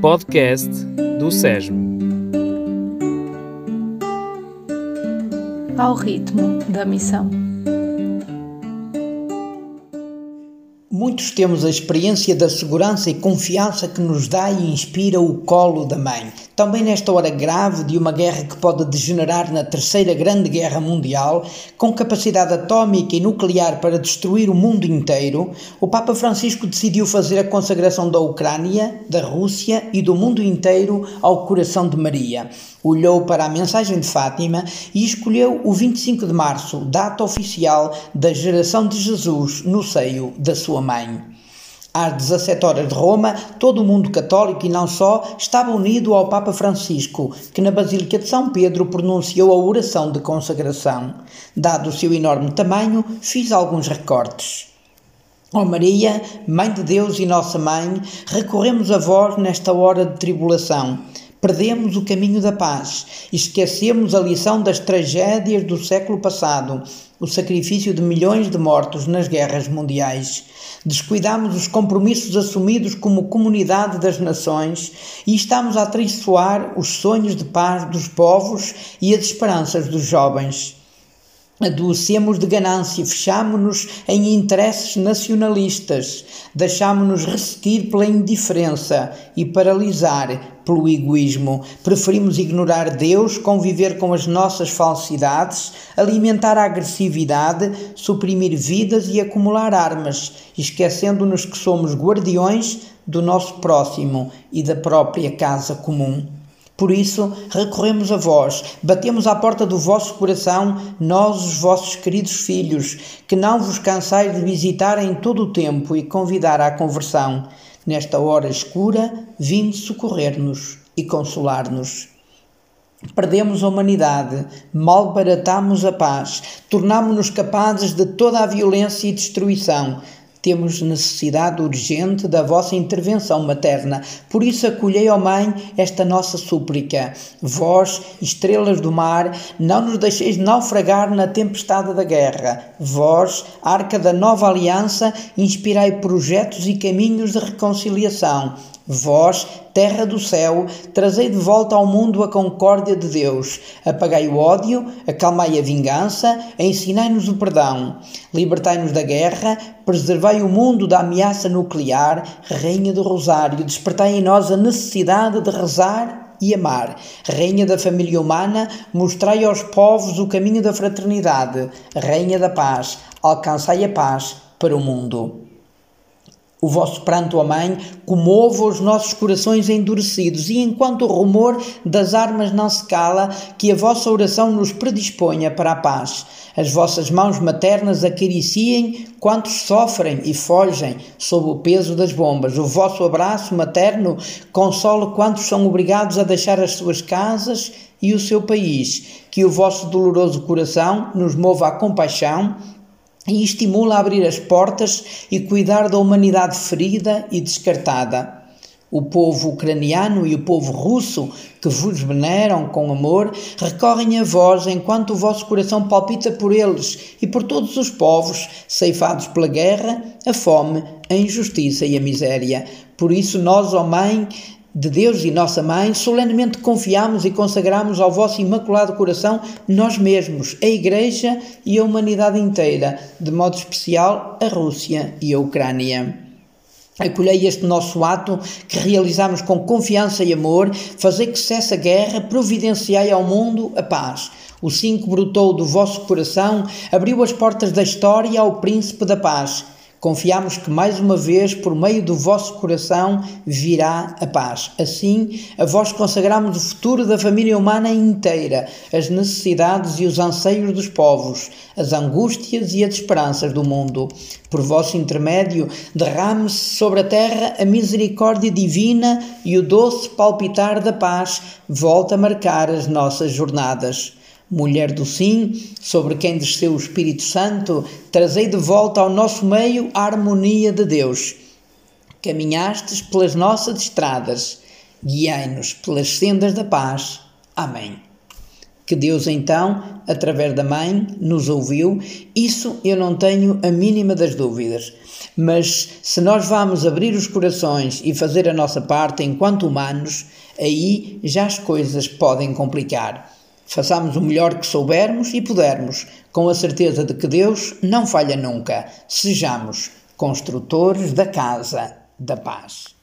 Podcast do SESM. Ao ritmo da missão. Muitos temos a experiência da segurança e confiança que nos dá e inspira o colo da mãe. Também nesta hora grave de uma guerra que pode degenerar na Terceira Grande Guerra Mundial, com capacidade atómica e nuclear para destruir o mundo inteiro, o Papa Francisco decidiu fazer a consagração da Ucrânia, da Rússia e do mundo inteiro ao coração de Maria. Olhou para a mensagem de Fátima e escolheu o 25 de março, data oficial da geração de Jesus no seio da sua mãe. Às 17 horas de Roma, todo o mundo católico e não só estava unido ao Papa Francisco, que na Basílica de São Pedro pronunciou a oração de consagração. Dado o seu enorme tamanho, fiz alguns recortes. Ó oh Maria, Mãe de Deus e Nossa Mãe, recorremos a vós nesta hora de tribulação. Perdemos o caminho da paz, esquecemos a lição das tragédias do século passado, o sacrifício de milhões de mortos nas guerras mundiais. Descuidamos os compromissos assumidos como comunidade das nações e estamos a atraiçoar os sonhos de paz dos povos e as esperanças dos jovens. Adoecemos de ganância, fechamo-nos em interesses nacionalistas, deixamo-nos pela indiferença e paralisar pelo egoísmo. Preferimos ignorar Deus, conviver com as nossas falsidades, alimentar a agressividade, suprimir vidas e acumular armas, esquecendo-nos que somos guardiões do nosso próximo e da própria casa comum. Por isso, recorremos a vós, batemos à porta do vosso coração, nós, os vossos queridos filhos, que não vos cansais de visitar em todo o tempo e convidar à conversão. Nesta hora escura, vinde socorrer-nos e consolar-nos. Perdemos a humanidade, malbaratamos a paz, tornamo-nos capazes de toda a violência e destruição, temos necessidade urgente da vossa intervenção materna. Por isso acolhei, ó Mãe, esta nossa súplica. Vós, estrelas do mar, não nos deixeis naufragar na tempestade da guerra. Vós, arca da nova aliança, inspirai projetos e caminhos de reconciliação. Vós, terra do céu, trazei de volta ao mundo a concórdia de Deus. Apagai o ódio, acalmai a vingança, ensinai-nos o perdão. Libertai-nos da guerra, preservai o mundo da ameaça nuclear, Rainha do Rosário, despertai em nós a necessidade de rezar e amar. Rainha da família humana, mostrai aos povos o caminho da fraternidade. Rainha da paz, alcançai a paz para o mundo. O vosso pranto, ó Mãe, comova os nossos corações endurecidos, e enquanto o rumor das armas não se cala, que a vossa oração nos predisponha para a paz. As vossas mãos maternas acariciem quantos sofrem e fogem sob o peso das bombas. O vosso abraço materno consola quantos são obrigados a deixar as suas casas e o seu país. Que o vosso doloroso coração nos mova à compaixão e estimula a abrir as portas e cuidar da humanidade ferida e descartada. O povo ucraniano e o povo russo, que vos veneram com amor, recorrem a vós enquanto o vosso coração palpita por eles e por todos os povos, ceifados pela guerra, a fome, a injustiça e a miséria. Por isso, nós, ó Mãe, de Deus e Nossa Mãe, solenemente confiamos e consagramos ao vosso imaculado coração nós mesmos, a Igreja e a humanidade inteira, de modo especial a Rússia e a Ucrânia. Acolhei este nosso ato que realizamos com confiança e amor, fazer que cesse a guerra, providenciai ao mundo a paz. O sim que brotou do vosso coração abriu as portas da história ao príncipe da paz Confiamos que mais uma vez, por meio do vosso coração, virá a paz. Assim, a vós consagramos o futuro da família humana inteira, as necessidades e os anseios dos povos, as angústias e as esperanças do mundo. Por vosso intermédio, derrame-se sobre a terra a misericórdia divina e o doce palpitar da paz volta a marcar as nossas jornadas. Mulher do Sim, sobre quem desceu o Espírito Santo, trazei de volta ao nosso meio a harmonia de Deus. Caminhastes pelas nossas estradas, guiai-nos pelas sendas da paz. Amém. Que Deus então, através da mãe, nos ouviu, isso eu não tenho a mínima das dúvidas. Mas se nós vamos abrir os corações e fazer a nossa parte enquanto humanos, aí já as coisas podem complicar. Façamos o melhor que soubermos e pudermos, com a certeza de que Deus não falha nunca. Sejamos construtores da casa da paz.